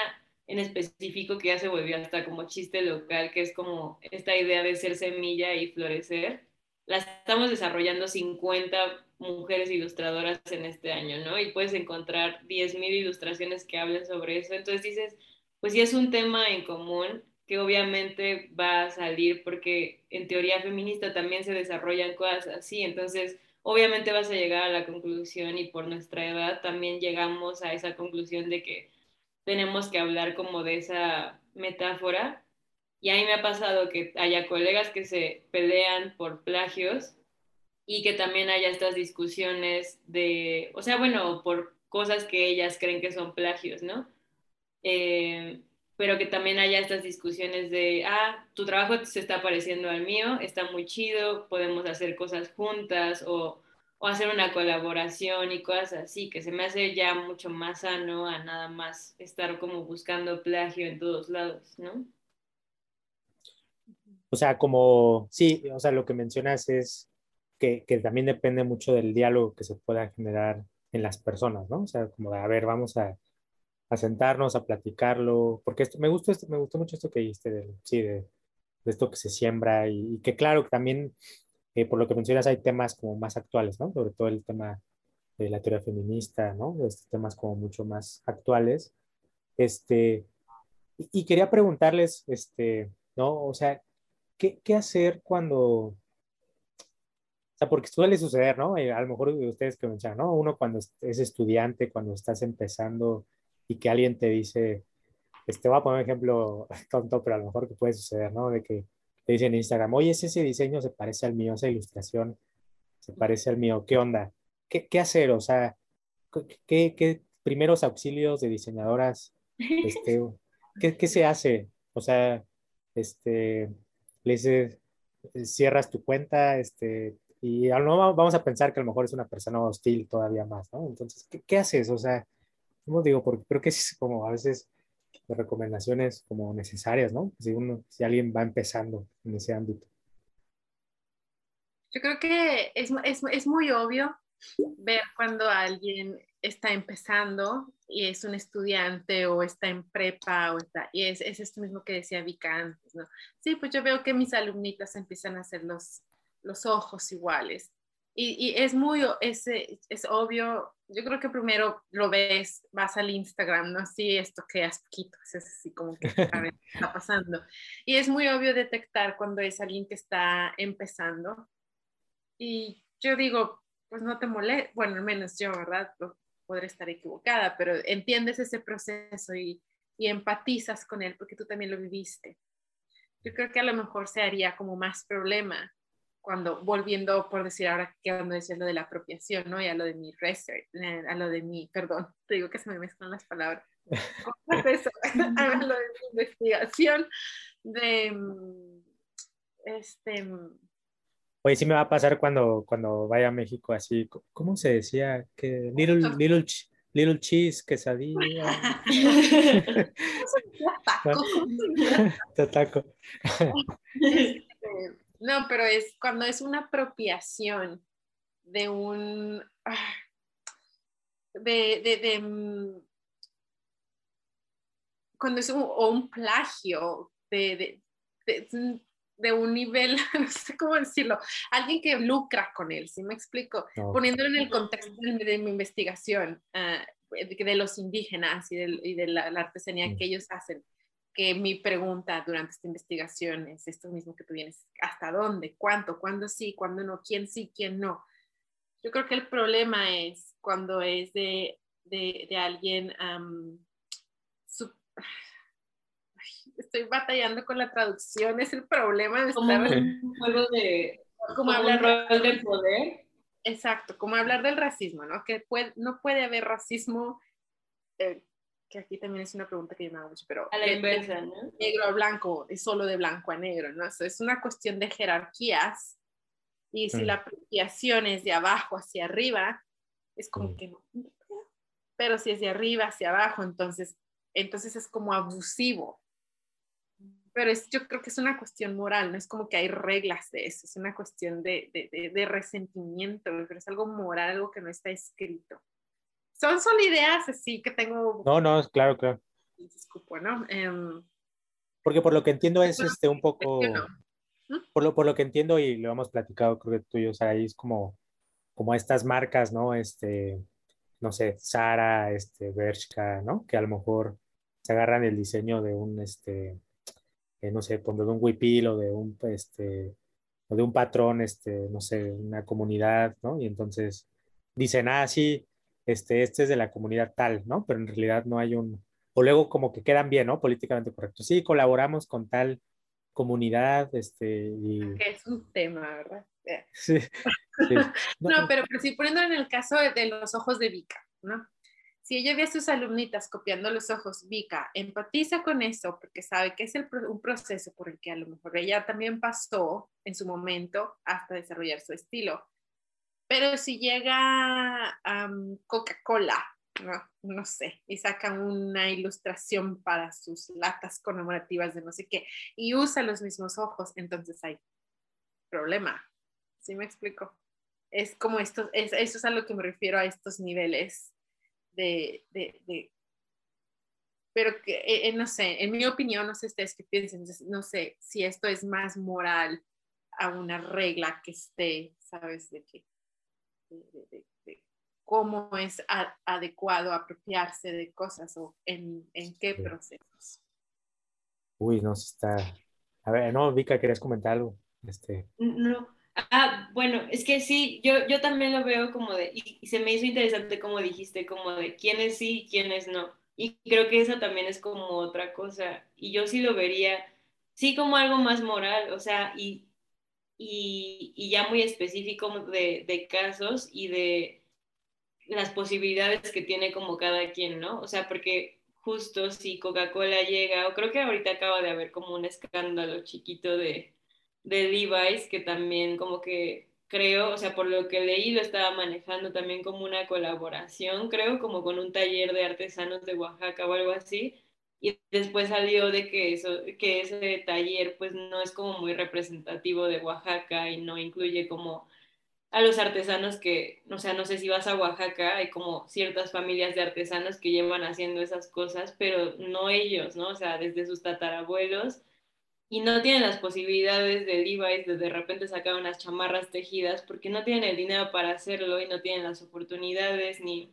en específico que ya se volvió hasta como chiste local, que es como esta idea de ser semilla y florecer. La estamos desarrollando 50 mujeres ilustradoras en este año, ¿no? Y puedes encontrar 10.000 ilustraciones que hablen sobre eso. Entonces dices, pues sí es un tema en común que obviamente va a salir porque en teoría feminista también se desarrollan cosas así. Entonces, obviamente vas a llegar a la conclusión y por nuestra edad también llegamos a esa conclusión de que tenemos que hablar como de esa metáfora. Y a mí me ha pasado que haya colegas que se pelean por plagios y que también haya estas discusiones de, o sea, bueno, por cosas que ellas creen que son plagios, ¿no? Eh, pero que también haya estas discusiones de, ah, tu trabajo se está pareciendo al mío, está muy chido, podemos hacer cosas juntas o o hacer una colaboración y cosas así, que se me hace ya mucho más sano a nada más estar como buscando plagio en todos lados, ¿no? O sea, como, sí, o sea, lo que mencionas es que, que, también depende mucho del diálogo que se pueda generar en las personas, ¿no? O sea, como a ver, vamos a, a sentarnos, a platicarlo, porque esto, me, gustó esto, me gustó mucho esto que dijiste, de, sí, de, de esto que se siembra y, y que claro, también, eh, por lo que mencionas, hay temas como más actuales, ¿no? Sobre todo el tema de la teoría feminista, ¿no? Estos temas como mucho más actuales. Este, y, y quería preguntarles, este, ¿no? O sea, ¿qué, qué hacer cuando o sea, porque suele suceder, ¿no? Eh, a lo mejor ustedes que mencionan, ¿no? Uno cuando es estudiante, cuando estás empezando y que alguien te dice, este, voy a poner un ejemplo tonto, pero a lo mejor que puede suceder, ¿no? De que te dicen en Instagram, oye, ese diseño se parece al mío, esa ilustración se parece al mío, ¿qué onda? ¿Qué, qué hacer? O sea, ¿qué, ¿qué, primeros auxilios de diseñadoras? Este, ¿qué, ¿Qué se hace? O sea, este, le dices, cierras tu cuenta, este, y no vamos a pensar que a lo mejor es una persona hostil todavía más, ¿no? Entonces, ¿qué, qué haces? O sea, ¿cómo digo? Porque creo que es como a veces de recomendaciones como necesarias, ¿no? Si, uno, si alguien va empezando en ese ámbito. Yo creo que es, es, es muy obvio ver cuando alguien está empezando y es un estudiante o está en prepa o está, y es, es esto mismo que decía Vika antes, ¿no? Sí, pues yo veo que mis alumnitas empiezan a hacer los, los ojos iguales. Y, y es muy, es, es, obvio, yo creo que primero lo ves, vas al Instagram, ¿no? Sí, esto que has poquito, es así como que está pasando. Y es muy obvio detectar cuando es alguien que está empezando. Y yo digo, pues no te molesta, bueno, al menos yo, ¿verdad? Podré estar equivocada, pero entiendes ese proceso y, y empatizas con él porque tú también lo viviste. Yo creo que a lo mejor se haría como más problema cuando volviendo por decir ahora que cuando decía lo de la apropiación, ¿no? Y a lo de mi research, eh, a lo de mi, perdón, te digo que se me mezclan las palabras, eso? a lo de mi investigación de, mm, este... Mm, Oye, sí me va a pasar cuando, cuando vaya a México así, ¿cómo se decía? Que little, little, little cheese, quesadilla. Te taco. Este, no, pero es cuando es una apropiación de un... Ah, de, de, de mm, cuando es un, o un plagio de, de, de, un nivel, no sé cómo decirlo, alguien que lucra con él, ¿sí me explico? Poniéndolo en el contexto de, mi investigación, uh, de, los indígenas y de, y de la, la, artesanía que ellos hacen que mi pregunta durante esta investigación es esto mismo que tú vienes, ¿hasta dónde? ¿Cuánto? ¿Cuándo sí? ¿Cuándo no? ¿Quién sí? ¿Quién no? Yo creo que el problema es cuando es de, de, de alguien, um, sub... estoy batallando con la traducción, es el problema de como estar... un juego de, como hablar del poder. Exacto, como hablar del racismo, ¿no? Que puede, no puede haber racismo eh, que aquí también es una pregunta que yo me hago mucho, pero... A la inversa, ¿no? Negro a blanco, es solo de blanco a negro, ¿no? Eso es una cuestión de jerarquías y si mm. la apropiación es de abajo hacia arriba, es como mm. que no. Pero si es de arriba hacia abajo, entonces, entonces es como abusivo. Pero es, yo creo que es una cuestión moral, no es como que hay reglas de eso, es una cuestión de, de, de, de resentimiento, pero es algo moral, algo que no está escrito son solo ideas así que tengo. No, no, claro, claro. Disculpo, ¿no? Um, Porque por lo que entiendo es este un poco. ¿Mm? Por lo, por lo que entiendo y lo hemos platicado, creo que tú y yo, Sara, es como, como estas marcas, ¿no? Este, no sé, Sara, este, Bershka, ¿no? Que a lo mejor se agarran el diseño de un, este, eh, no sé, de un huipil o de un, este, o de un patrón, este, no sé, una comunidad, ¿no? Y entonces dicen, ah, sí, este, este es de la comunidad tal, ¿no? Pero en realidad no hay un, o luego como que quedan bien, ¿no? Políticamente correcto. Sí, colaboramos con tal comunidad, este, y... Que es un tema, ¿verdad? Sí. no, pero, pero sí, poniendo en el caso de, los ojos de Vika, ¿no? Si ella ve a sus alumnitas copiando los ojos, Vika empatiza con eso porque sabe que es el, un proceso por el que a lo mejor ella también pasó en su momento hasta desarrollar su estilo. Pero si llega um, Coca-Cola, ¿no? no sé, y sacan una ilustración para sus latas conmemorativas de no sé qué, y usa los mismos ojos, entonces hay problema. ¿Sí me explico? Es como esto, es, eso es a lo que me refiero a estos niveles de, de, de pero que, eh, eh, no sé, en mi opinión, no sé ustedes qué piensen, no sé si esto es más moral a una regla que esté, ¿sabes? De, qué? De, cómo es adecuado apropiarse de cosas o en, en qué procesos. Uy, no, está... A ver, no, Vika, ¿querías comentar algo? Este... No, Ah, bueno, es que sí, yo, yo también lo veo como de, y, se me hizo interesante como dijiste, como de quiénes sí y quiénes no. Y creo que eso también es como otra cosa. Y yo sí lo vería, sí como algo más moral, o sea, y, y, y ya muy específico de, de casos y de las posibilidades que tiene como cada quien, ¿no? O sea, porque justo si Coca-Cola llega, o creo que ahorita acaba de haber como un escándalo chiquito de de Levi's, que también como que creo, o sea, por lo que leí, lo estaba manejando también como una colaboración, creo, como con un taller de artesanos de Oaxaca o algo así. Y después salió de que, eso, que ese taller pues no es como muy representativo de Oaxaca y no incluye como a los artesanos que, o sea, no sé si vas a Oaxaca, hay como ciertas familias de artesanos que llevan haciendo esas cosas, pero no ellos, ¿no? O sea, desde sus tatarabuelos y no tienen las posibilidades de Levi's de de repente sacar unas chamarras tejidas porque no tienen el dinero para hacerlo y no tienen las oportunidades ni,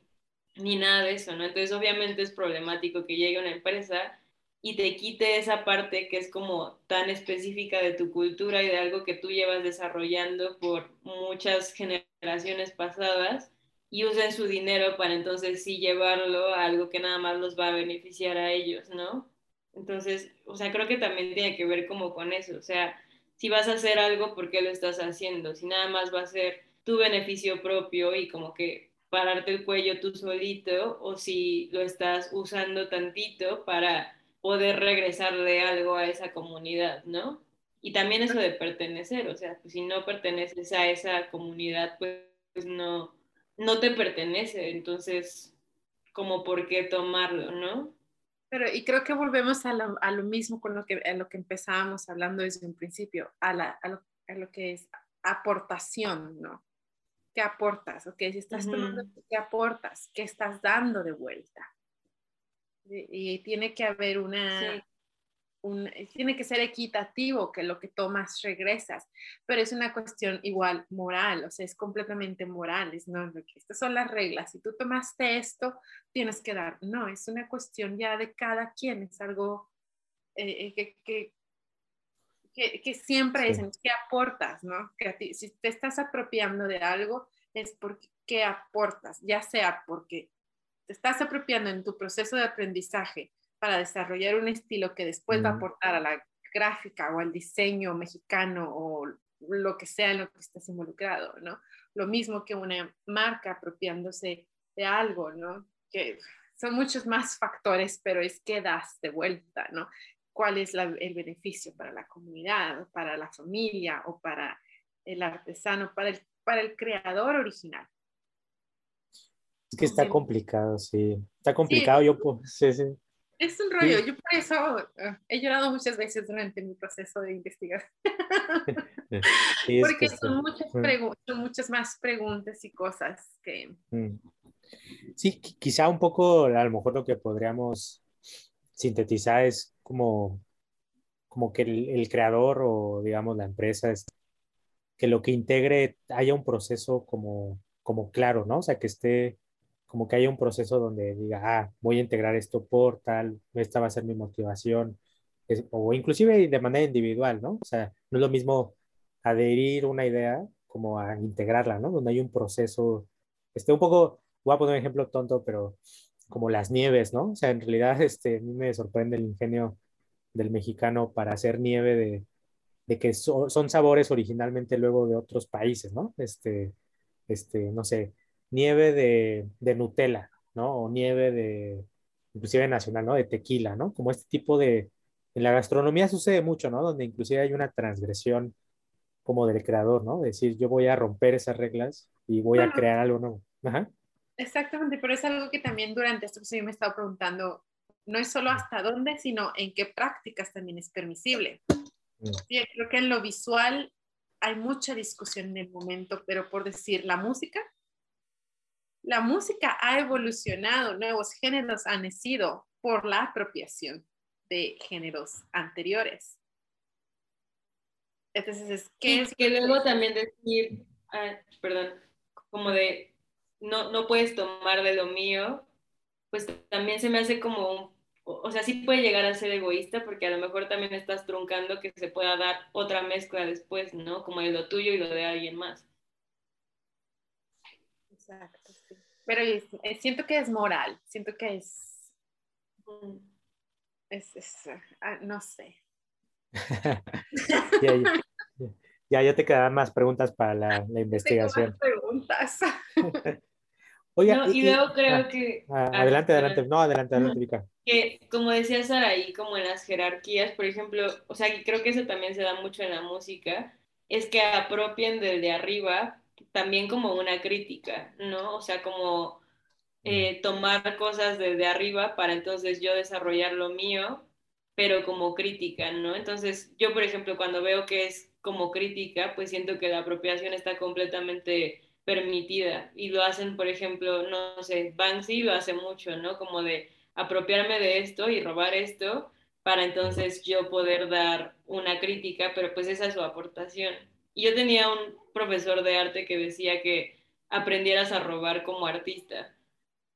ni nada de eso, ¿no? Entonces obviamente es problemático que llegue una empresa y te quite esa parte que es como tan específica de tu cultura y de algo que tú llevas desarrollando por muchas generaciones pasadas y usen su dinero para entonces sí llevarlo a algo que nada más los va a beneficiar a ellos, ¿no? Entonces, o sea, creo que también tiene que ver como con eso, o sea, si vas a hacer algo, ¿por qué lo estás haciendo? Si nada más va a ser tu beneficio propio y como que pararte el cuello tú solito, o si lo estás usando tantito para poder regresarle algo a esa comunidad, ¿no? Y también eso de pertenecer, o sea, pues si no perteneces a esa comunidad, pues no, no te pertenece, entonces, como por qué tomarlo, ¿no? Pero, y creo que volvemos a lo, a lo mismo con lo que, a lo que empezábamos hablando desde un principio, a, la, a, lo, a lo, que es aportación, ¿no? ¿Qué aportas? Ok, si estás tomando, ¿qué aportas? ¿Qué estás dando de vuelta? Y, y tiene que haber una, tiene que ser equitativo, que lo que tomas regresas, pero es una cuestión igual moral, o sea, es completamente moral, es no, estas son las reglas, si tú tomaste esto, tienes que dar, no, es una cuestión ya de cada quien, es algo eh, eh, que, que, que, siempre es ¿qué aportas? ¿no? Que si te estás apropiando de algo, es porque aportas, ya sea porque te estás apropiando en tu proceso de aprendizaje para desarrollar un estilo que después va a aportar a la gráfica o al diseño mexicano o lo que sea en lo que estés involucrado, ¿no? Lo mismo que una marca apropiándose de algo, ¿no? Que son muchos más factores, pero es que das de vuelta, ¿no? ¿Cuál es el beneficio para la comunidad, para la familia o para el artesano, para el, para el creador original? Es que está complicado, sí. Está complicado, yo pues, sí, sí. Es un rollo, yo por eso ah, he llorado muchas veces durante mi proceso de investigación. Porque son, muchas son muchas más preguntas y cosas que... Mm. Sí, quizá un poco, a lo mejor lo que podríamos sintetizar es como, como que el, creador o digamos la empresa es que lo que integre haya un proceso como, como claro, ¿no? O sea, que esté como que haya un proceso donde diga, ah, voy a integrar esto por tal, esta va a ser mi motivación, o inclusive de manera individual, ¿no? O sea, no es lo mismo adherir una idea como a integrarla, ¿no? Donde hay un proceso, este, un poco, voy a poner un ejemplo tonto, pero como las nieves, ¿no? O sea, en realidad, este, a mí me sorprende el ingenio del mexicano para hacer nieve de, de que son sabores originalmente luego de otros países, ¿no? Este, este, no sé, nieve de, de Nutella, ¿no? O nieve de, inclusive nacional, ¿no? De tequila, ¿no? Como este tipo de, en la gastronomía sucede mucho, ¿no? Donde inclusive hay una transgresión como del creador, ¿no? Decir, yo voy a romper esas reglas y voy a crear algo nuevo. Ajá. Exactamente, pero es algo que también durante esto que yo me he estado preguntando, no es solo hasta dónde, sino en qué prácticas también es permisible. Mm. Sí, creo que en lo visual hay mucha discusión en el momento, pero por decir la música, la música ha evolucionado, nuevos géneros han nacido por la apropiación de géneros anteriores. Entonces, ¿qué es? Que luego también decir, ah, perdón, como de, no, no puedes tomar de lo mío, pues también se me hace como un o sea, sí puede llegar a ser egoísta porque a lo mejor también estás truncando que se pueda dar otra mezcla después, ¿no? Como de lo tuyo y lo de alguien más. Exacto, sí. Pero siento que es moral, siento que es... Es, ah, no sé. ya, ya, te quedan más preguntas para la, la investigación. No, y, luego creo ah, que... Ah, adelante, adelante. No, adelante, adelante, Vika. Que, como decía Saraí, como en las jerarquías, por ejemplo, o sea, creo que eso también se da mucho en la música, es que apropien desde arriba también como una crítica, ¿no? O sea, como eh, tomar cosas desde arriba para entonces yo desarrollar lo mío, pero como crítica, ¿no? Entonces, yo, por ejemplo, cuando veo que es como crítica, pues siento que la apropiación está completamente permitida y lo hacen, por ejemplo, no sé, Banksy lo hace mucho, ¿no? Como de apropiarme de esto y robar esto para entonces yo poder dar una crítica, pero pues esa es su aportación. Y yo tenía un profesor de arte que decía que aprendieras a robar como artista.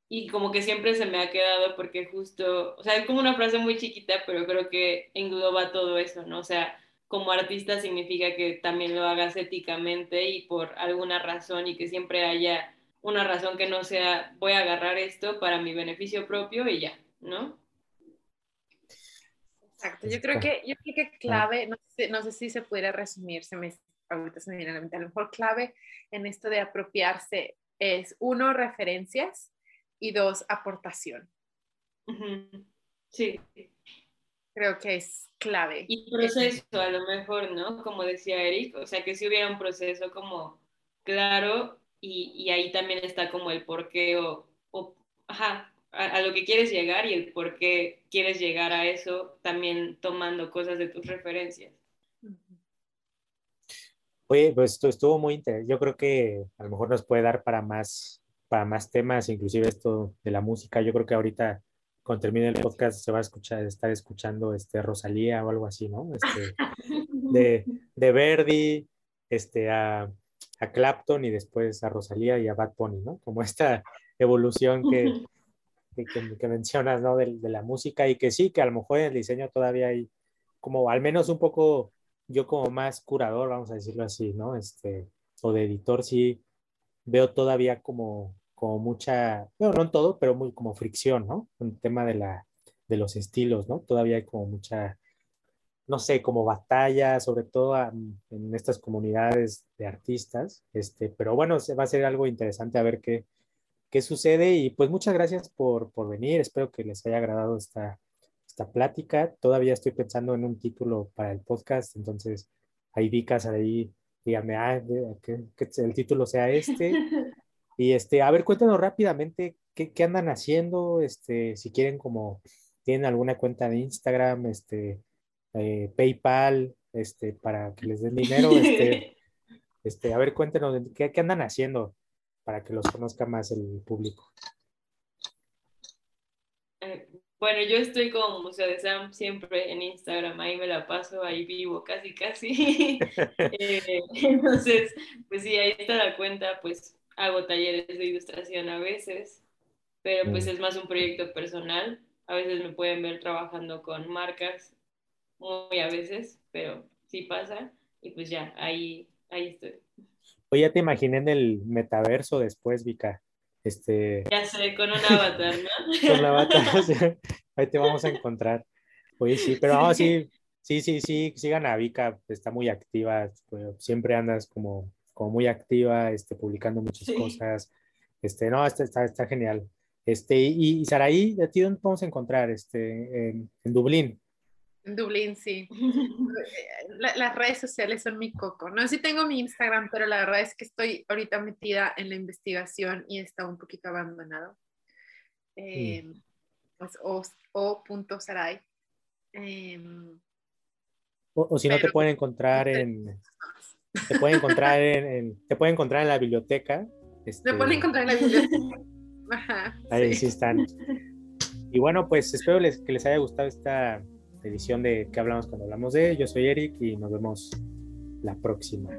Y como que siempre se me ha quedado porque justo, o sea, es como una frase muy chiquita, pero creo que engloba todo eso, ¿no? O sea, como artista significa que también lo hagas éticamente y por alguna razón y que siempre haya una razón que no sea voy a agarrar esto para mi beneficio propio y ya, ¿no? Exacto, yo creo que, yo creo que clave, no sé, no sé si se pudiera resumir, se me, ahorita se me viene a la mente, a lo mejor clave en esto de apropiarse es uno, referencias y dos, aportación. Sí. Creo que es clave. Y proceso, a lo mejor, ¿no? Como decía Eric, o sea, que si hubiera un proceso como claro y, y ahí también está como el por qué o, o ajá, a, lo que quieres llegar y el por qué quieres llegar a eso, también tomando cosas de tus referencias. Oye, pues esto estuvo muy interesante. Yo creo que a lo mejor nos puede dar para más, para más temas, inclusive esto de la música. Yo creo que ahorita cuando termine el podcast se va a escuchar, estar escuchando este, Rosalía o algo así, ¿no? Este, de, de Verdi, este, a, a, Clapton y después a Rosalía y a Bad Bunny, ¿no? Como esta evolución que, que, que, mencionas, ¿no? De, de, la música y que sí, que a lo mejor en el diseño todavía hay como al menos un poco, yo como más curador, vamos a decirlo así, ¿no? Este, o de editor, sí veo todavía como como mucha, bueno, no en todo, pero muy como fricción, ¿no? El tema de, la, de los estilos, ¿no? Todavía hay como mucha, no sé, como batalla, sobre todo en estas comunidades de artistas, este, pero bueno, va a ser algo interesante a ver qué, qué sucede y pues muchas gracias por, por venir, espero que les haya agradado esta, esta plática, todavía estoy pensando en un título para el podcast, entonces ahí Vicas, ahí dígame, ah, que, que el título sea este, Y este, a ver, cuéntanos rápidamente qué, qué, andan haciendo, este, si quieren como, tienen alguna cuenta de Instagram, este, eh, PayPal, este, para que les den dinero, este, este, a ver, cuéntenos qué, qué andan haciendo para que los conozca más el público. Eh, bueno, yo estoy como Museo de Sam siempre en Instagram, ahí me la paso, ahí vivo casi, casi. Eh, entonces, pues sí, ahí está la cuenta, pues hago talleres de ilustración a veces, pero pues es más un proyecto personal. A veces me pueden ver trabajando con marcas, muy a veces, pero sí pasa. Y pues ya, ahí, ahí estoy. Oye, ya te imaginé en el metaverso después, Vika. Este... Ya sé, con un avatar, ¿no? con un avatar, ahí te vamos a encontrar. Oye, sí, pero vamos, sí, sí, sí, sí, sigan a Vika, está muy activa, pues, siempre andas como como muy activa, este, publicando muchas cosas. Este, no, está, está, está, genial. Este, y, y Saraí, ¿a ti dónde podemos encontrar? Este, en, en Dublín. En Dublín, sí. las redes sociales son mi coco. No sé si tengo mi Instagram, pero la verdad es que estoy ahorita metida en la investigación y está un poquito abandonado. Eh, pues, o, o, punto Saray. Eh, o, o, si no te pueden encontrar en, Te pueden encontrar en, te pueden encontrar en la biblioteca. Este, pueden encontrar en la biblioteca. Ajá, ahí sí. están. Y bueno, pues espero que les haya gustado esta edición de que hablamos cuando hablamos de. Yo soy Eric y nos vemos la próxima.